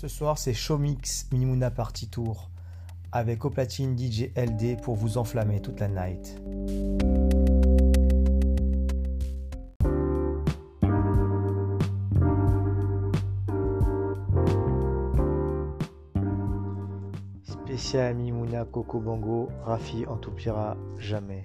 Ce soir, c'est Showmix Mimuna Party Tour avec au DJ LD pour vous enflammer toute la night. Spécial Mimouna Coco Bongo, Rafi en tout jamais.